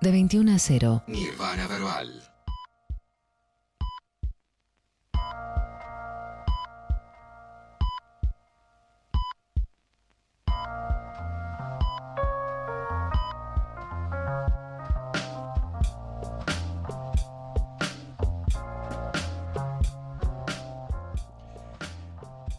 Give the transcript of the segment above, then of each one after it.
de 21 a 0. Nirvana Verbal.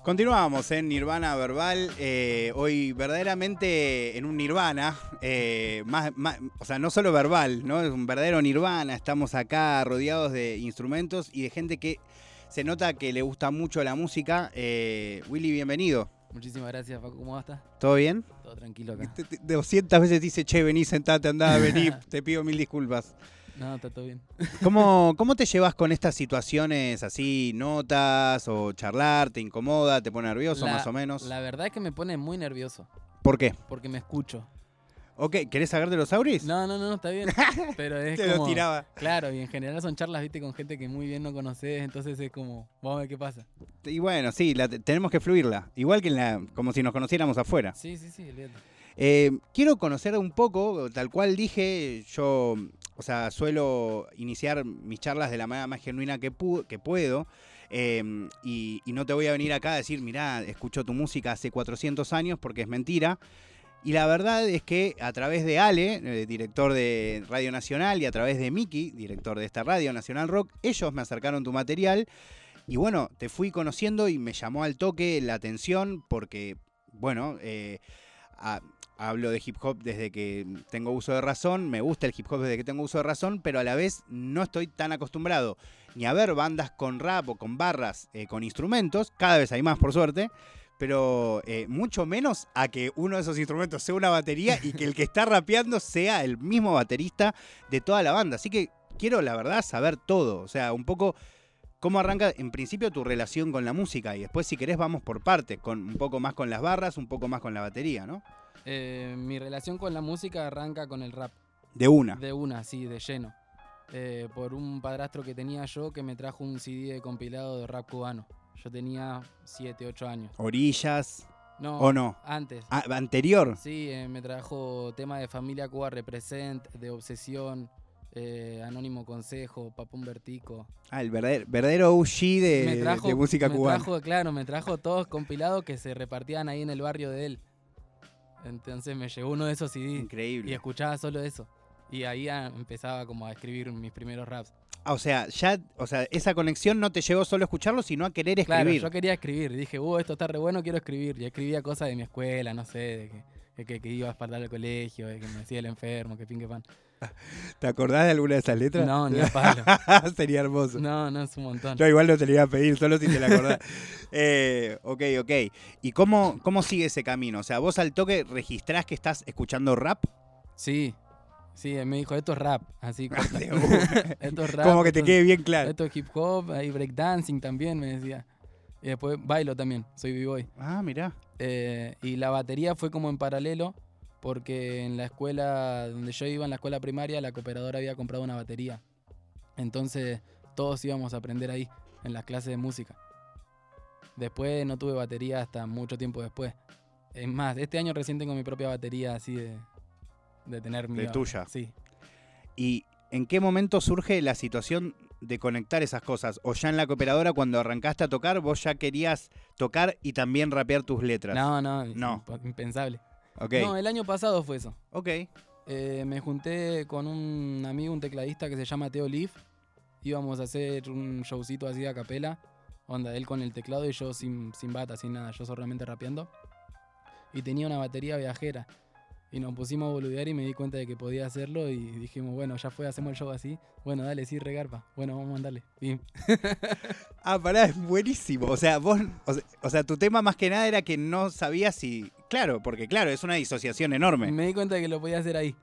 Continuamos en Nirvana Verbal, eh, hoy verdaderamente en un Nirvana, eh, más, más- o sea, no solo verbal, ¿no? Es un verdadero Nirvana, estamos acá rodeados de instrumentos y de gente que se nota que le gusta mucho la música. Eh, Willy, bienvenido. Muchísimas gracias, Paco. ¿Cómo estás? ¿Todo bien? Todo tranquilo acá. Te- te- 200 veces dice, che, vení, sentate, andá, vení, te pido mil disculpas. No, está todo bien. ¿Cómo, ¿Cómo te llevas con estas situaciones así, notas o charlar? ¿Te incomoda? ¿Te pone nervioso La- más o menos? La verdad es que me pone muy nervioso ¿Por qué? porque me escucho. Ok, ¿querés sacarte los auris? No, no, no, no, está bien. Pero es Te como... lo tiraba. Claro, y en general son charlas, viste, con gente que muy bien no conoces, entonces es como, vamos a ver qué pasa. Y bueno, sí, la tenemos que fluirla. Igual que en la, como si nos conociéramos afuera. Sí, sí, sí. Eh, quiero conocer un poco, tal cual dije, yo, o sea, suelo iniciar mis charlas de la manera más genuina que, pu- que puedo. y, y no te voy a venir acá a decir, mirá, escucho tu música hace 400 años porque es mentira. Y la verdad es que a través de Ale, eh, director de Radio Nacional, y a través de Miki, director de esta radio, Nacional Rock, ellos me acercaron tu material. Y bueno, te fui conociendo y me llamó al toque la atención porque, bueno, eh, a- hablo de hip hop desde que tengo uso de razón, me gusta el hip hop desde que tengo uso de razón, pero a la vez no estoy tan acostumbrado ni a ver bandas con rap o con barras, eh, con instrumentos, cada vez hay más por suerte, pero eh, mucho menos a que uno de esos instrumentos sea una batería y que el que está rapeando sea el mismo baterista de toda la banda. Así que quiero, la verdad, saber todo, o sea, un poco... ¿Cómo arranca en principio tu relación con la música? Y después, si querés, vamos por parte, con un poco más con las barras, un poco más con la batería, ¿no? Eh, mi relación con la música arranca con el rap. De una. De una, sí, de lleno. Eh, por un padrastro que tenía yo que me trajo un CD de compilado de rap cubano. Yo tenía 7, 8 años. Orillas No, o no. antes. Ah, anterior. Sí, eh, me trajo tema de Familia Cuba Represent, de Obsesión, eh, Anónimo Consejo, Papón Vertico. Ah, el verdadero, verdadero OG de, trajo, de música me cubana. trajo, claro, me trajo todos compilados que se repartían ahí en el barrio de él. Entonces me llegó uno de esos CD y Increíble. escuchaba solo eso. Y ahí ah, empezaba como a escribir mis primeros raps. Ah, o sea, ya, o sea, esa conexión no te llevó solo a escucharlo, sino a querer Claro, escribir. yo quería escribir. Dije, uh, esto está re bueno, quiero escribir. Y escribía cosas de mi escuela, no sé, de que, de que, que iba a faltar al colegio, de que me decía el enfermo, que fin que pan. ¿Te acordás de alguna de esas letras? No, ni a palo. Sería hermoso. No, no, es un montón. Yo igual no te lo iba a pedir, solo si te la acordás. eh, ok, ok. ¿Y cómo, cómo sigue ese camino? O sea, vos al toque registrás que estás escuchando rap. Sí, sí, él me dijo, esto es rap, así esto es rap. como que te quede bien claro. Esto es hip hop, hay breakdancing también, me decía. Y después bailo también, soy b-boy. Ah, mirá. Eh, y la batería fue como en paralelo, porque en la escuela donde yo iba, en la escuela primaria, la cooperadora había comprado una batería. Entonces todos íbamos a aprender ahí, en las clases de música. Después no tuve batería hasta mucho tiempo después. Es más, este año recién tengo mi propia batería así de, de tener mi... De tuya. Sí. ¿Y en qué momento surge la situación de conectar esas cosas? ¿O ya en la cooperadora cuando arrancaste a tocar, vos ya querías tocar y también rapear tus letras? No, no, No. impensable. No, el año pasado fue eso. ok. Eh, me junté con un amigo, un tecladista que se llama Teo Leaf. Íbamos a hacer un showcito así a capela. Onda, él con el teclado y yo sin, sin bata, sin nada, yo solamente rapeando. Y tenía una batería viajera. Y nos pusimos a boludear y me di cuenta de que podía hacerlo. Y dijimos, bueno, ya fue, hacemos el show así. Bueno, dale, sí, regarpa. Bueno, vamos a mandarle. Ah, pará, es buenísimo. O sea, vos, o sea, o sea, tu tema más que nada era que no sabías si. Claro, porque claro, es una disociación enorme. Me di cuenta de que lo podía hacer ahí.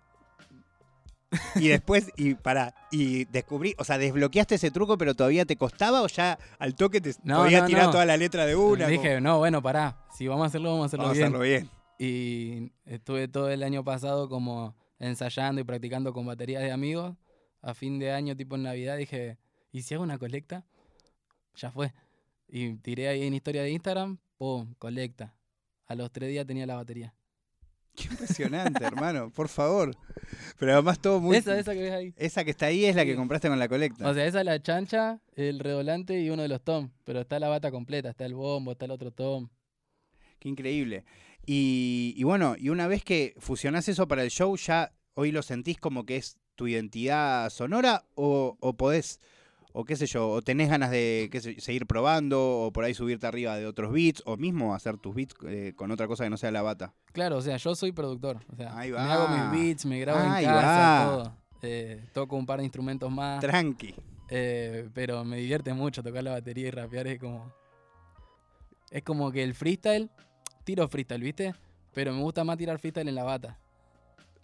Y después, y para, y descubrí, o sea, desbloqueaste ese truco, pero todavía te costaba o ya al toque te No, podías no, tirar no. toda la letra de una. Dije, no, bueno, pará. Si vamos a hacerlo, vamos a como, hacerlo vamos a bien. hacerlo bien. Y estuve todo el año pasado como ensayando y practicando con baterías de amigos. A fin de año, tipo en Navidad, dije, ¿y si hago una colecta? Ya fue. Y tiré ahí en historia de Instagram, pum, colecta. A los tres días tenía la batería. Qué impresionante, hermano, por favor. Pero además todo muy... Esa, esa que ves ahí. Esa que está ahí es la que compraste con la colecta. O sea, esa es la chancha, el redolante y uno de los tom. Pero está la bata completa, está el bombo, está el otro tom. Qué increíble. Y, y bueno, y una vez que fusionás eso para el show, ¿ya hoy lo sentís como que es tu identidad sonora o, o podés, o qué sé yo, o tenés ganas de qué sé, seguir probando o por ahí subirte arriba de otros beats o mismo hacer tus beats eh, con otra cosa que no sea la bata? Claro, o sea, yo soy productor. O sea, Ahí me va. hago mis beats, me grabo Ahí en casa, va. todo. Eh, toco un par de instrumentos más. Tranqui. eh, pero me divierte mucho tocar la batería y rapear. Es como. Es como que el freestyle. Tiro freestyle, ¿viste? Pero me gusta más tirar freestyle en la bata.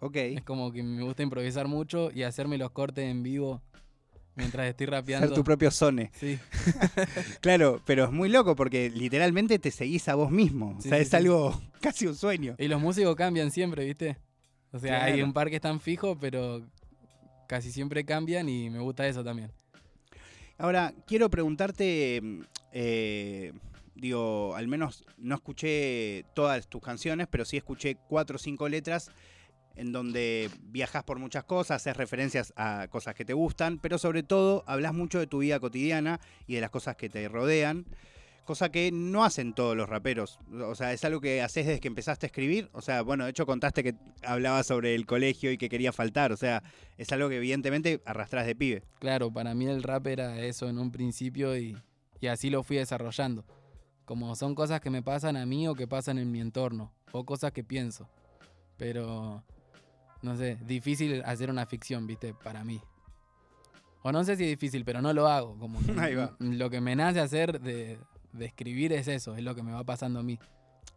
Ok. Es como que me gusta improvisar mucho y hacerme los cortes en vivo mientras estoy Ser rapeando. tu propio sone. Sí, Claro, pero es muy loco porque literalmente te seguís a vos mismo. O sea, sí, es sí. algo casi un sueño. y los músicos cambian siempre, ¿viste? O sea, hay un par que están fijos, pero casi siempre cambian y me gusta eso también. Ahora, quiero preguntarte, mm, eh, digo, al menos no escuché todas tus canciones, pero sí escuché cuatro o cinco letras en donde viajas por muchas cosas, haces referencias a cosas que te gustan, pero sobre todo hablas mucho de tu vida cotidiana y de las cosas que te rodean, cosa que no hacen todos los raperos. O sea, es algo que haces desde que empezaste a escribir. O sea, bueno, de hecho contaste que hablabas sobre el colegio y que quería faltar. O sea, es algo que evidentemente arrastrás de pibe. Claro, para mí el rap era eso en un principio y, y así lo fui desarrollando. Como son cosas que me pasan a mí o que pasan en mi entorno, o cosas que pienso. Pero, no sé, difícil hacer una ficción, viste, para mí. O no sé si es difícil, pero no lo hago. Como que Ahí va. Lo que me nace hacer de, de escribir es eso, es lo que me va pasando a mí.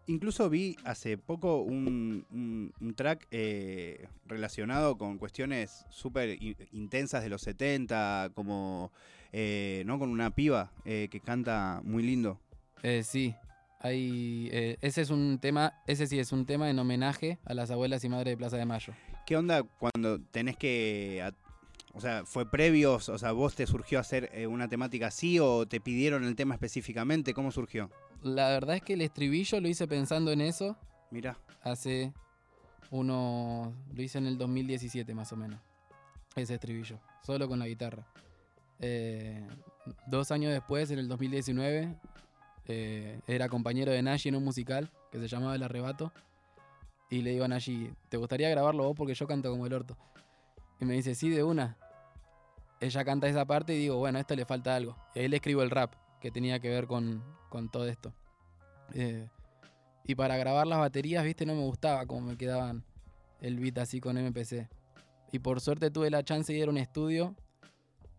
Incluso vi hace poco un, un- un track eh, relacionado con cuestiones súper intensas de los 70, como eh, ¿no? con una piba eh, que canta muy lindo. Eh, sí, hay, eh, ese es un tema, ese sí es un tema en homenaje a las abuelas y madres de Plaza de Mayo. ¿Qué onda cuando tenés que... a- o sea, ¿fue previo? O sea, ¿vos te surgió hacer eh, una temática así o te pidieron el tema específicamente? ¿Cómo surgió? La verdad es que el estribillo lo hice pensando en eso Mirá. hace uno. Lo hice en el 2017 más o menos. Ese estribillo, solo con la guitarra. Eh, dos años después, en el 2019, eh, era compañero de Nashi en un musical que se llamaba El Arrebato. Y le digo a Nashi, ¿te gustaría grabarlo vos? Porque yo canto como el orto. Y me dice, sí, de una. Ella canta esa parte y digo, bueno, esto le falta algo. Y ahí le escribo el rap, que tenía que ver con, con todo esto. Eh, y para grabar las baterías, viste, no me gustaba cómo me quedaban el beat así con MPC. Y por suerte tuve la chance de ir a un estudio.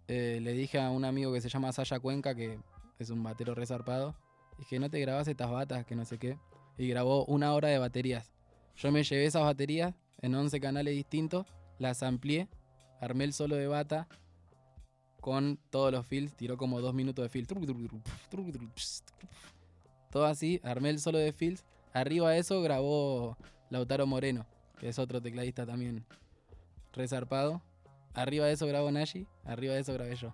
Eh, le dije a un amigo que se llama Saya Cuenca, que es un batero resarpado. Dije, no te grabas estas batas, que no sé qué. Y grabó una hora de baterías. Yo me llevé esas baterías en 11 canales distintos, las amplié, armé el solo de bata con todos los fills, tiró como dos minutos de fills. Todo así, armé el solo de fills. Arriba de eso grabó Lautaro Moreno, que es otro tecladista también resarpado. Arriba de eso grabó Nashi, arriba de eso grabé yo.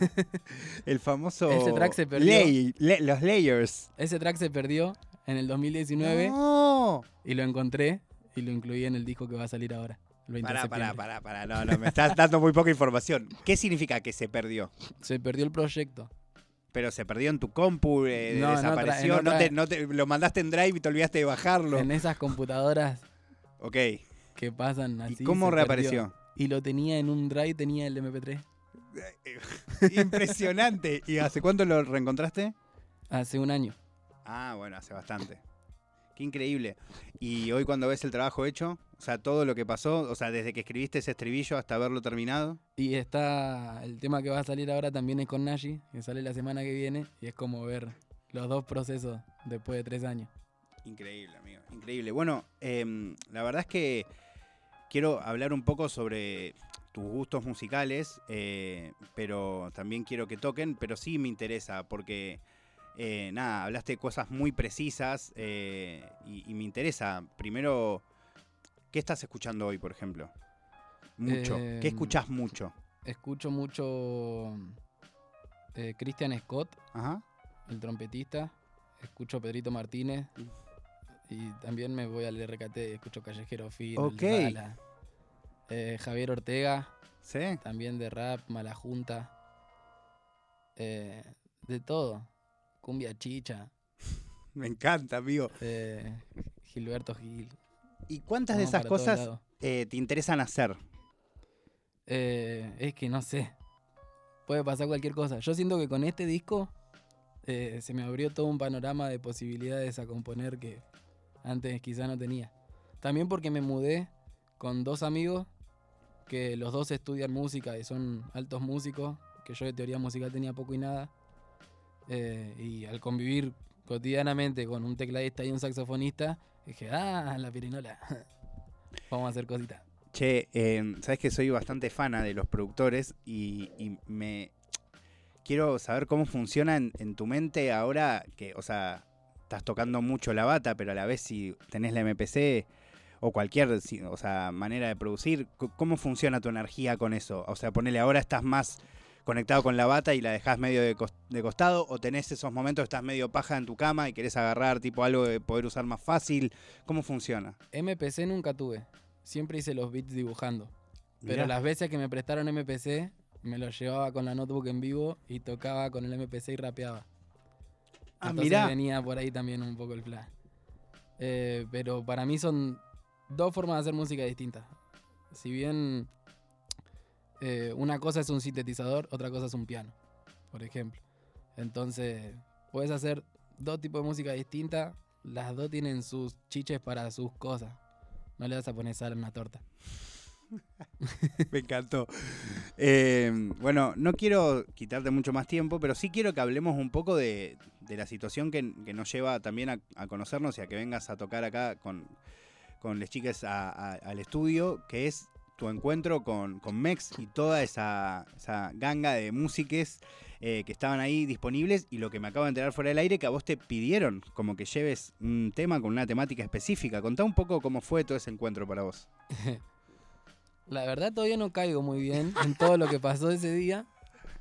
El famoso... Ese track se perdió. lay- le- los layers. Ese track se perdió en el 2019 No. y lo encontré y lo incluí en el disco que va a salir ahora. El 20 de Pará, pará, pará, pará. No, no, me estás dando muy poca información. ¿Qué significa que se perdió? Se perdió el proyecto. Pero se perdió en tu compu, eh, No, desapareció, en no, otra- te, no te- lo mandaste en Drive y te olvidaste de bajarlo. En esas computadoras Ok. que pasan así. ¿Y cómo reapareció? perdió. Y lo tenía en un drive, tenía el MP3. Impresionante. ¿Y hace cuánto lo reencontraste? Hace un año. Ah, bueno, hace bastante. Qué increíble. Y hoy cuando ves el trabajo hecho, o sea, todo lo que pasó, o sea, desde que escribiste ese estribillo hasta haberlo terminado. Y está el tema que va a salir ahora también es con Nashi, que sale la semana que viene. Y es como ver los dos procesos después de tres años. Increíble, amigo. Increíble. Bueno, em, la verdad es que quiero hablar un poco sobre tus gustos musicales, eh, pero también quiero que toquen, pero sí me interesa, porque eh, nada, hablaste de cosas muy precisas eh, y, y me interesa. Primero, ¿qué estás escuchando hoy, por ejemplo? Mucho. ¿Qué Em, escuchás mucho? Escucho mucho eh, Christian Scott, Ajá. el trompetista. Escucho Pedrito Martínez. Y también me voy al RKT, escucho Callejero Fino, Ok. El Zala, eh, Javier Ortega, ¿Sí? también de rap, Mala Junta. eh, de todo. Cumbia Chicha, Me encanta, amigo. eh, Gilberto Gil. ¿Y cuántas de esas cosas te interesan hacer? Es que no sé. Puede pasar cualquier cosa. Yo siento que con este disco eh, se me abrió todo un panorama de posibilidades a componer que antes quizá no tenía. También porque me mudé con dos amigos que los dos estudian música y son altos músicos, que yo de teoría musical tenía poco y nada. Eh, y al convivir cotidianamente con un tecladista y un saxofonista, dije, ah, la pirinola. Vamos a hacer cositas. Che, eh, sabes que soy bastante fana de los productores y, y me quiero saber cómo funciona en, en tu mente ahora que, o sea, estás tocando mucho la bata, pero a la vez si tenés la MPC o cualquier o sea, manera de producir, ¿cómo funciona tu energía con eso? O sea, ponele ahora estás más conectado con la bata y la dejás medio de, cos- de costado o tenés esos momentos que estás medio paja en tu cama y querés agarrar tipo algo de poder usar más fácil. ¿Cómo funciona? MPC nunca tuve. Siempre hice los beats dibujando. Pero las veces que me prestaron MPC, me lo llevaba con la notebook en vivo y tocaba con el MPC y rapeaba. Ah, Entonces mirá. venía por ahí también un poco el plan. Eh, pero para mí son dos formas de hacer música distintas. Si bien eh, una cosa es un sintetizador, otra cosa es un piano, por ejemplo. Entonces, puedes hacer dos tipos de música distinta, las dos tienen sus chiches para sus cosas. No le vas a poner sal en una torta. Me encantó. Eh, bueno, no quiero quitarte mucho más tiempo, pero sí quiero que hablemos un poco de, la situación que, nos lleva también a, conocernos y a que vengas a tocar acá con, con las chicas al estudio, que es tu encuentro con, Mex y toda esa, esa ganga de músiques eh, que estaban ahí disponibles y lo que me acabo de enterar fuera del aire, que a vos te pidieron como que lleves un tema con una temática específica. Contá un poco cómo fue todo ese encuentro para vos. La verdad todavía no caigo muy bien en todo lo que pasó ese día,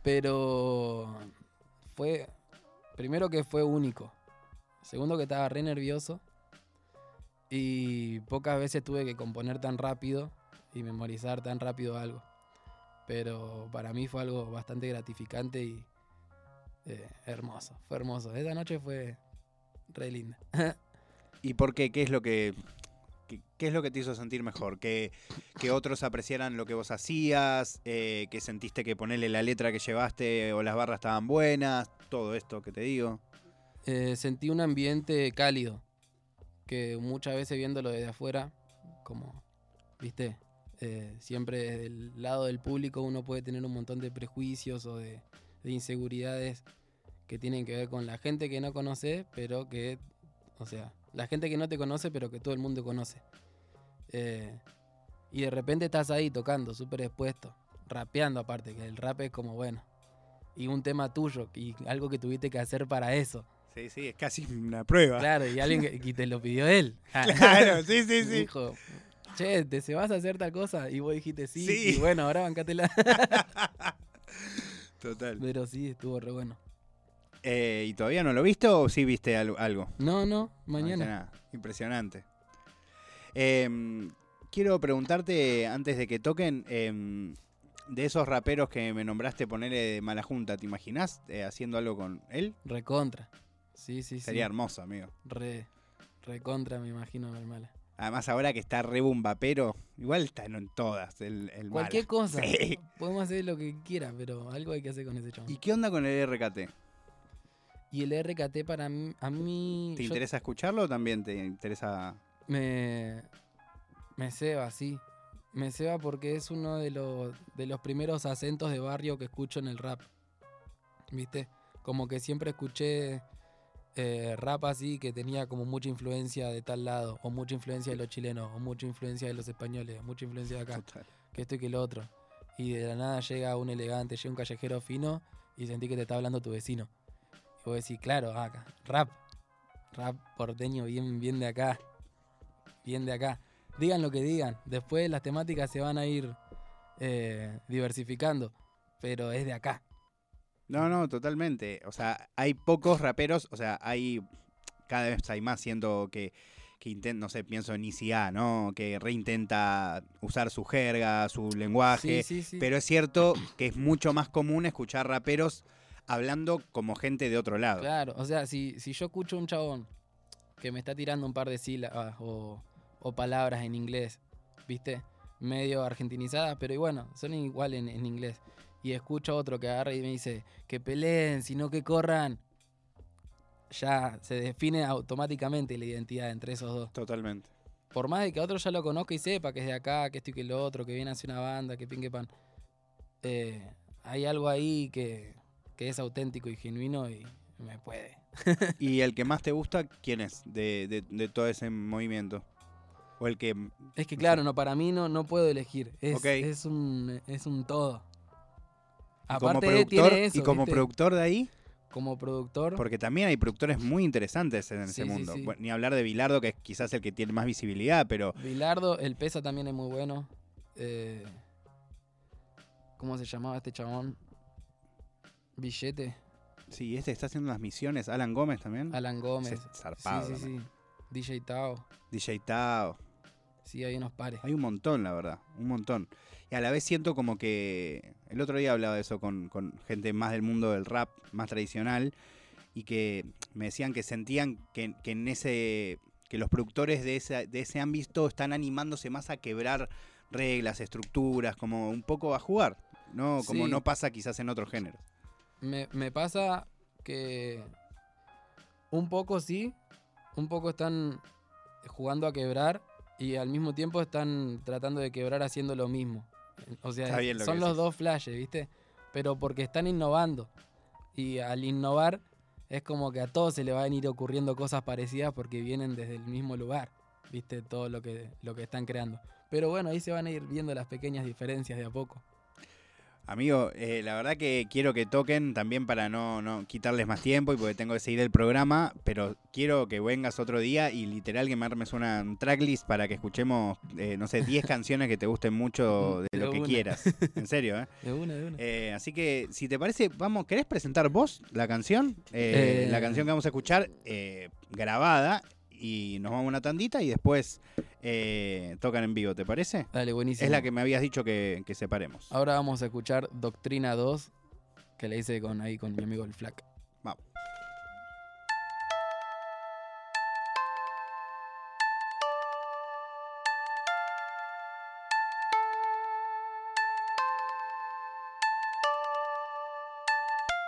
pero fue, primero que fue único, segundo que estaba re nervioso y pocas veces tuve que componer tan rápido y memorizar tan rápido algo, pero para mí fue algo bastante gratificante y eh, hermoso, fue hermoso. Esa noche fue re linda. ¿Y por qué? ¿Qué es lo que, qué, es lo que te hizo sentir mejor? ¿Que, que otros apreciaran lo que vos hacías? Eh, ¿Que sentiste que ponerle la letra que llevaste o las barras estaban buenas? Todo esto que te digo. Eh, sentí un ambiente cálido, que muchas veces viéndolo desde afuera, como, viste, Eh, siempre desde el lado del público uno puede tener un montón de prejuicios o de, de inseguridades que tienen que ver con la gente que no conoce, pero que, o sea, la gente que no te conoce, pero que todo el mundo conoce. Eh, y de repente estás ahí tocando, súper expuesto, rapeando aparte, que el rap es como, bueno, y un tema tuyo, y algo que tuviste que hacer para eso. Sí, sí, es casi una prueba. Claro, y alguien que, que te lo pidió él. Claro, sí, sí, sí. Dijo, che, ¿te se vas a hacer tal cosa? Y vos dijiste sí. Sí. Y bueno, ahora bancátela. Total. Pero sí, estuvo re bueno. Eh, ¿Y todavía no lo viste o sí viste al- algo? No, no, mañana. nada. Impresionante. Em, quiero preguntarte, antes de que toquen, em, de esos raperos que me nombraste ponerle de mala junta, ¿te imaginás eh, haciendo algo con él? Recontra. Sí, sí, sí. Sería hermoso, amigo. Re, recontra, me imagino, mala. Además, ahora que está re bumbapero, igual está en todas el, el Cualquier Mala. cosa. Sí. Podemos hacer lo que quiera, pero algo hay que hacer con ese. ¿Y Y, qué onda con el RKT? El RKT para mí, a mí... ¿Te yo- interesa escucharlo o también te interesa...? Me, me ceba, sí. Me ceba porque es uno de los, de los primeros acentos de barrio que escucho en el rap. ¿Viste? Como que siempre escuché eh, rap así que tenía como mucha influencia de tal lado, o mucha influencia de los chilenos, o mucha influencia de los españoles, o mucha influencia de acá, Total. que esto y que lo otro. Y de la nada llega un elegante, llega un callejero fino y sentí que te está hablando tu vecino. Vos decís, claro, acá, rap. Rap porteño bien, bien de acá. Bien de acá. Digan lo que digan. Después las temáticas se van a ir eh, diversificando. Pero es de acá. No, no, totalmente. O sea, hay pocos raperos, o sea, hay cada vez hay más, siendo que, que intenta, no sé, pienso en ICA, ¿no? Que reintenta usar su jerga, su lenguaje. Sí, sí, sí. Pero es cierto que es mucho más común escuchar raperos hablando como gente de otro lado. Claro, o sea, si, si yo escucho un chabón que me está tirando un par de sílabas o, o palabras en inglés, ¿viste? Medio argentinizadas, pero y bueno, son igual en, en inglés. Y escucho a otro que agarra y me dice, que peleen, sino que corran. Ya se define automáticamente la identidad entre esos dos. Totalmente. Por más de que otro ya lo conozca y sepa que es de acá, que esto y que lo otro, que viene hacia una banda, que pin que pan. eh, hay algo ahí que, que es auténtico y genuino y me puede. ¿Y el que más te gusta, quién es de, de- de todo ese movimiento? O el que... Es que claro, no, para mí no, no puedo elegir. Es, un, es un todo. como productor, tiene eso, y como ¿viste? productor de ahí, como productor. porque también hay productores muy interesantes en Sí, ese sí, mundo. sí. Bueno, ni hablar de Bilardo, que es quizás el que tiene más visibilidad, pero Bilardo, el Pesa también es muy bueno. Eh, ¿Cómo se llamaba este chabón? Billete. sí, este está haciendo unas misiones. Alan Gómez también. Alan Gómez. Ese zarpado sí, sí, también. sí. DJ Tao. DJ Tao. Sí, hay unos pares. Hay un montón, la verdad, un montón. Y a la vez siento como que. El otro día hablaba de eso con, con gente más del mundo del rap, más tradicional, y que me decían que sentían que, que en ese. que los productores de ese, de ese ámbito están animándose más a quebrar reglas, estructuras, como un poco a jugar, ¿no? Como Sí. no pasa quizás en otros géneros. Me, me pasa que un poco sí, un poco están jugando a quebrar y al mismo tiempo están tratando de quebrar haciendo lo mismo. O sea, lo son los decís. dos flashes, ¿viste? Pero porque están innovando. Y al innovar es como que a todos se le van a ir ocurriendo cosas parecidas porque vienen desde el mismo lugar, ¿viste? Todo lo que, lo que están creando. Pero bueno, ahí se van a ir viendo las pequeñas diferencias de a poco. Amigo, eh, la verdad que quiero que toquen también para no, no quitarles más tiempo y porque tengo que seguir el programa, pero quiero que vengas otro día y literal que me armes una tracklist para que escuchemos, eh, no sé, 10 canciones que te gusten mucho de De lo que una. quieras. En serio, ¿eh? De una, de una. Eh, así que, si te parece, vamos, ¿querés presentar vos la canción? Eh, Eh. La canción que vamos a escuchar eh, grabada y nos vamos a una tandita y después eh, tocan en vivo, ¿te parece? Dale, buenísimo. Es la que me habías dicho que, que separemos. Ahora vamos a escuchar Doctrina 2, que le hice con, ahí con mi amigo el Flack.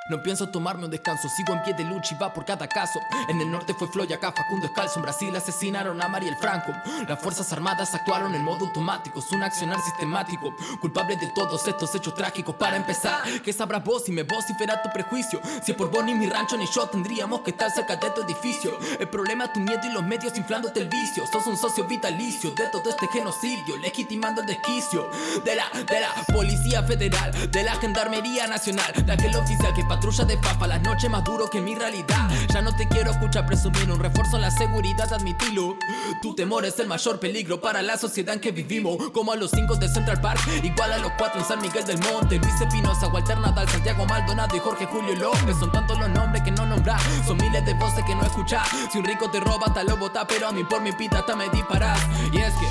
No pienso tomarme un descanso, sigo en pie de lucha y va por cada caso. En el norte fue Floyd, acá Facundo Escalzo. En Brasil asesinaron a Mariel Franco. Las fuerzas armadas actuaron en modo automático, es un accionar sistemático. Culpable de todos estos hechos trágicos. Para empezar, ¿qué sabrás vos si me vocifera tu prejuicio? Si por vos ni mi rancho ni yo tendríamos que estar cerca de tu edificio. El problema es tu miedo y los medios inflándote el vicio. Sos un socio vitalicio de todo este genocidio, legitimando el desquicio de la, de la Policía Federal, de la Gendarmería Nacional, de aquel oficial que patrulla de papa las noches más duro que mi realidad. Ya no te quiero escuchar presumir un refuerzo en la seguridad, admitilo. Tu temor es el mayor peligro para la sociedad en que vivimos. Como a los cinco de Central Park, igual a los cuatro en San Miguel del Monte. Luis Espinosa, Walter Nadal, Santiago Maldonado y Jorge Julio López. Son tantos los nombres que no nombrar, son miles de voces que no escuchar. Si un rico te roba, hasta lo bota, pero a mí por mi pita hasta me disparas. Y es que.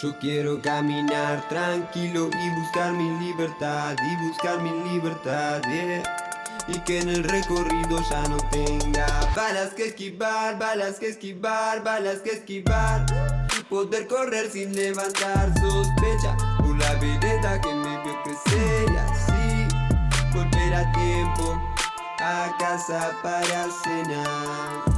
Yo quiero caminar tranquilo y buscar mi libertad, y buscar mi libertad, yeah. Y que en el recorrido ya no tenga balas que esquivar, balas que esquivar, balas que esquivar. Poder correr sin levantar sospecha la vereda que me vio crecer así volver a tiempo a casa para cenar.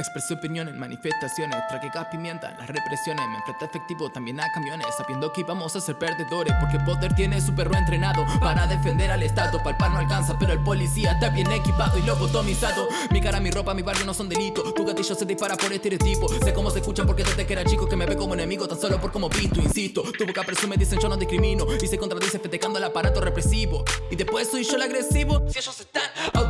Expresé opiniones, manifestaciones, tragué gas pimienta, las represiones, me enfrenté efectivo también a camiones, sabiendo que íbamos a ser perdedores, porque el poder tiene su perro entrenado para defender al Estado, palpar no alcanza, pero el policía está bien equipado y lobotomizado. Mi cara, mi ropa, mi barrio no son delito, tu gatillo se dispara por estereotipo, sé cómo se escuchan porque desde que era chico que me ve como enemigo, tan solo por como visto, insisto, tu boca presume, dicen yo no discrimino, y se contradice festejando el aparato represivo, y después soy yo el agresivo, si ellos están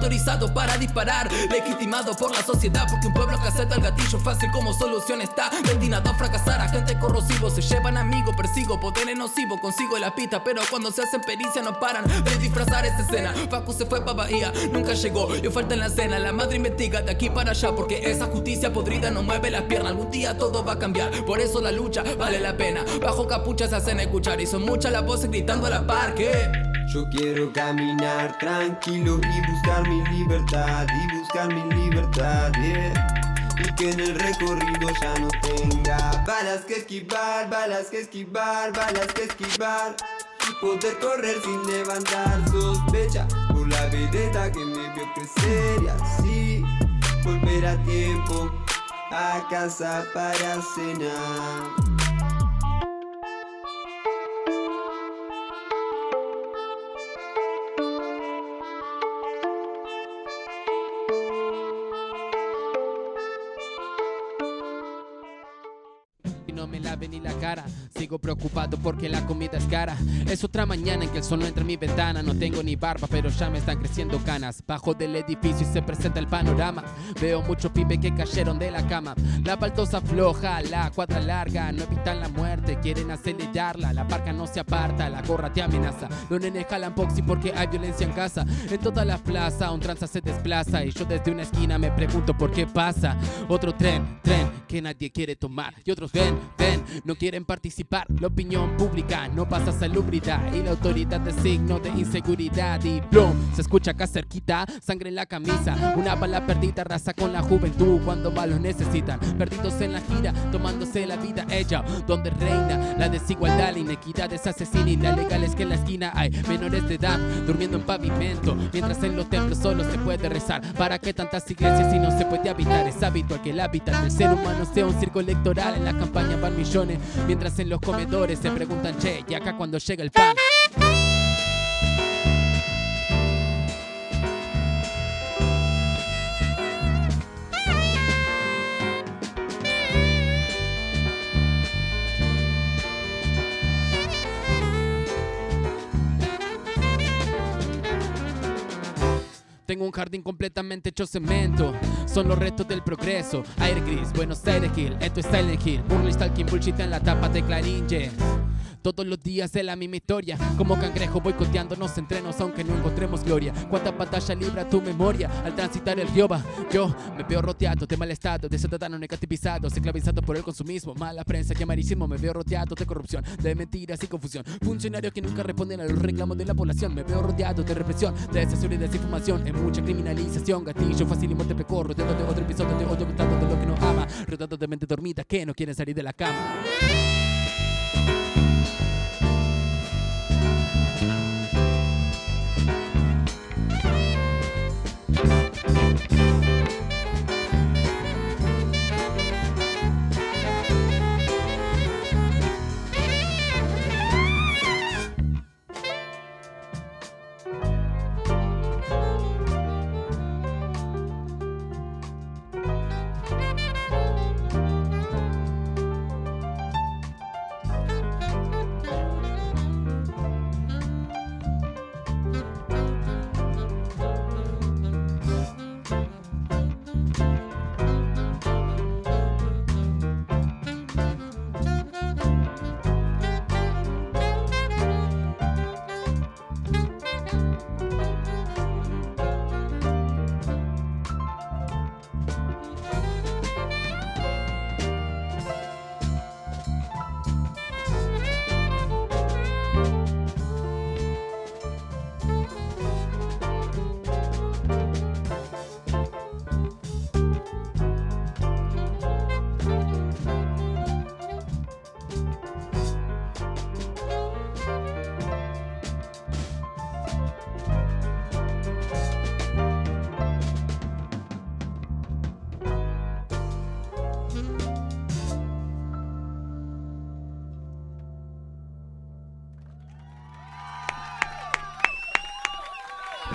autorizados para disparar, legitimados por la sociedad, porque un pueblo caseta, el gatillo fácil como solución está destinado a fracasar. Agente corrosivo se llevan amigos, persigo, poder nocivo, consigo la pista, pero cuando se hacen pericia no paran de disfrazar esa escena. Facu se fue pa' Bahía, nunca llegó, yo falta en la cena. La madre investiga de aquí para allá, porque esa justicia podrida no mueve las piernas. Algún día todo va a cambiar, por eso la lucha vale la pena. Bajo capucha se hacen escuchar y son muchas las voces gritando a la par que. Yo quiero caminar tranquilo y buscar mi libertad, y buscar mi libertad. Y que en el recorrido ya no tenga balas que esquivar, balas que esquivar, balas que esquivar. Poder correr sin levantar sospecha por la vedeta que me vio crecer y así volver a tiempo a casa para cenar. Sigo preocupado porque la comida es cara. Es otra mañana en que el sol no entra en mi ventana. No tengo ni barba, pero ya me están creciendo canas. Bajo del edificio y se presenta el panorama. Veo muchos pibes que cayeron de la cama. La baldosa floja, la cuadra larga. No evitan la muerte, quieren acelerarla. La barca no se aparta, la gorra te amenaza. Los nenes jalan boxy porque hay violencia en casa. En toda la plaza, un tranza se desplaza. Y yo desde una esquina me pregunto por qué pasa. Otro tren, tren que nadie quiere tomar. Y otros ven, ven, no quieren participar. La opinión pública no pasa salubridad. Y la autoridad de signo de inseguridad. Y plum, se escucha acá cerquita, sangre en la camisa. Una bala perdida, raza con la juventud cuando más lo necesitan. Perdidos en la gira, tomándose la vida ella. Donde reina la desigualdad, la inequidad es asesina y la legal es que en la esquina hay menores de edad durmiendo en pavimento. Mientras en los templos solo se puede rezar. ¿Para qué tantas iglesias si no se puede habitar? Es habitual que el hábitat del ser humano sea un circo electoral. En la campaña van millones, mientras en los comedores se preguntan, che, ¿y acá cuando llega el pan? Tengo un jardín completamente hecho cemento. Son los retos del progreso. Aire gris, Buenos Aires Hill. Esto es Silent Hill. Burley Stalking Bullshit en la tapa de Clarín. Todos los días es la misma historia. Como cangrejo boicoteándonos entrenos, aunque no encontremos gloria. Cuánta pantalla libra tu memoria al transitar el río Yo me veo rodeado de mal estado, de ciudadanos negativizados, esclavizados por el consumismo. Mala prensa y amarillismo. Me veo rodeado de corrupción, de mentiras y confusión. Funcionarios que nunca responden a los reclamos de la población. Me veo rodeado de represión, de censura y desinformación. En mucha criminalización, gatillo fácil y muerte pecorro. Rodeado de otro episodio de odio, gustando de lo que no ama. Rodeado de mente dormida que no quieren salir de la cama.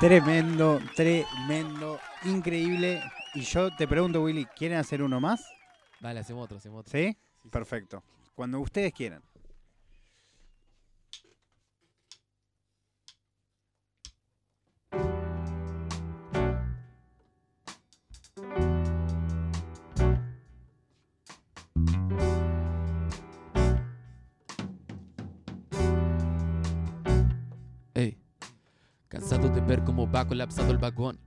Tremendo, tremendo, increíble. Y yo te pregunto, Willy, ¿quieren hacer uno más? Vale, hacemos otro, hacemos otro. ¿Sí? Perfecto. Cuando ustedes quieran. Ver cómo va colapsado el vagón.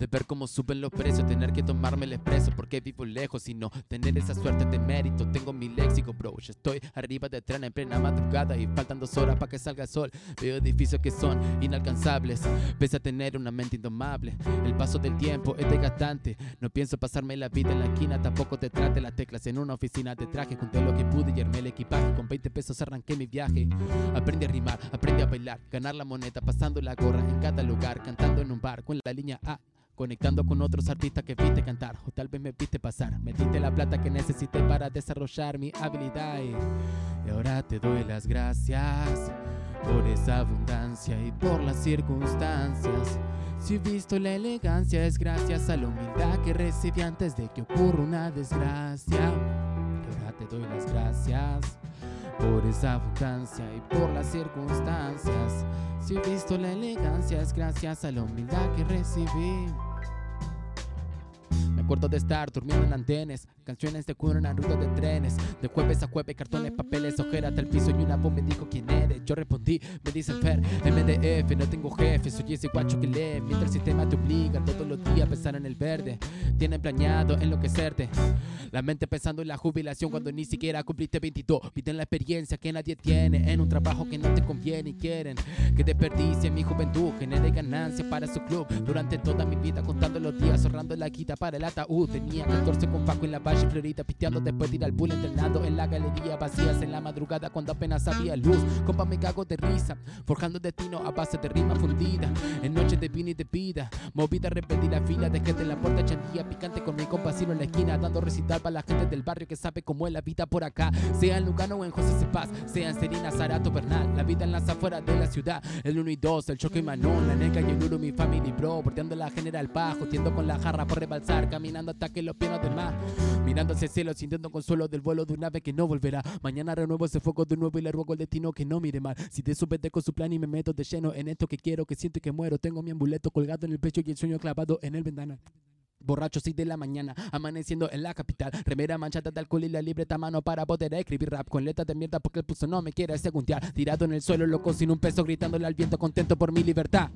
De ver cómo suben los precios, tener que tomarme el expreso porque vivo lejos y no tener esa suerte de mérito. Tengo mi léxico, bro. Yo estoy arriba de tren en plena madrugada y faltan dos horas para que salga el sol. Veo edificios que son inalcanzables, pese a tener una mente indomable. El paso del tiempo es desgastante. No pienso pasarme la vida en la esquina, tampoco te trate las teclas en una oficina de traje. Junté lo que pude y armé el equipaje. Con 20 pesos arranqué mi viaje. Aprendí a rimar, aprendí a bailar, ganar la moneda, pasando la gorra en cada lugar, cantando en un bar con la línea A conectando con otros artistas que viste cantar o tal vez me viste pasar. Me diste la plata que necesité para desarrollar mi habilidad y ahora te doy las gracias por esa abundancia y por las circunstancias. Si he visto la elegancia es gracias a la humildad que recibí antes de que ocurra una desgracia. Y ahora te doy las gracias por esa abundancia y por las circunstancias. Si he visto la elegancia es gracias a la humildad que recibí. Me acuerdo de estar durmiendo en andenes, canciones de cuna en ruido de trenes, de jueves a jueves, cartones, papeles, ojeras el piso y una voz me dijo quién eres. Yo respondí, me dice Fer, MDF, no tengo jefe, soy ese guacho que lee, mientras el sistema te obliga todos los días a pensar en el verde. Tienen planeado enloquecerte, la mente pensando en la jubilación cuando ni siquiera cumpliste 22. Piden la experiencia que nadie tiene en un trabajo que no te conviene y quieren que desperdicie mi juventud, genere ganancia para su club. Durante toda mi vida contando los días, ahorrando la quita para el ataúd. Tenía 14 con Paco en la valle Florida, pisteando después de ir al bull, entrenando en la galería, vacías en la madrugada cuando apenas había luz. Compa, me cago de risa, forjando destino a base de rima fundida. En noches de vino y de vida, movida, repetí la fila, dejé de la puerta chandía picante con mi compa en la esquina, dando recital para la gente del barrio que sabe cómo es la vida por acá. Sea en Lugano o en José Cepaz, sea en Serina, Zarato, Bernal, la vida en las afueras de la ciudad. El 1 y 2, el choque y Manón, la nega y el Uru, mi family bro, porteando la general bajo, tiendo con la jarra por rebalsar, caminando hasta que los pianos del mar. Mirando hacia el cielo, sintiendo consuelo del vuelo de un ave que no volverá. Mañana renuevo ese fuego de nuevo y le ruego al destino que no mire mal. Si te con su plan y me meto de lleno en esto que quiero, que siento y que muero. Tengo mi amuleto colgado en el pecho y el sueño clavado en el ventana. Borracho 6 de la mañana, amaneciendo en la capital. Remera manchada de alcohol y la libreta mano para poder escribir rap con letras de mierda porque el puso no me quiere segundear. Tirado en el suelo, loco, sin un peso, gritándole al viento, contento por mi libertad.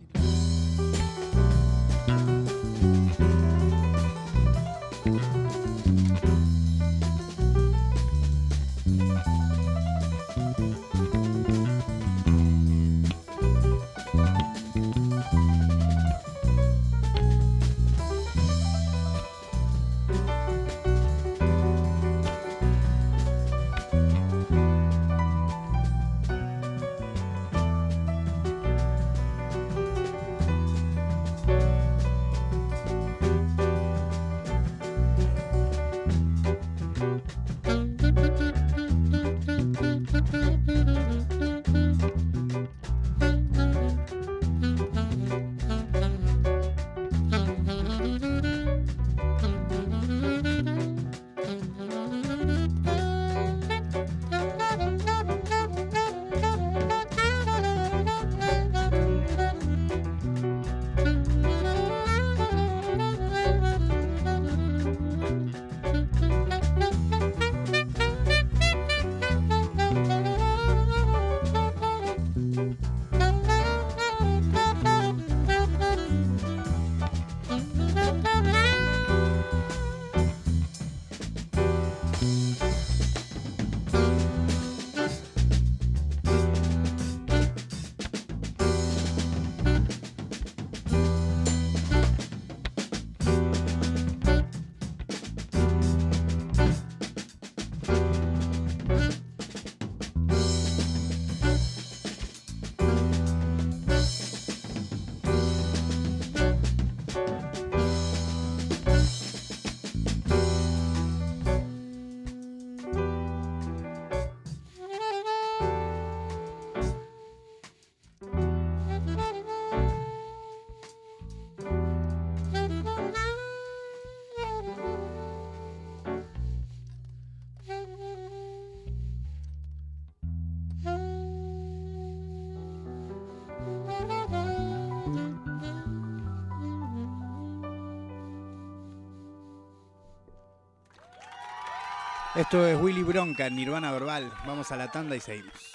Esto es Willy Bronca, Nirvana Verbal. Vamos a la tanda y seguimos.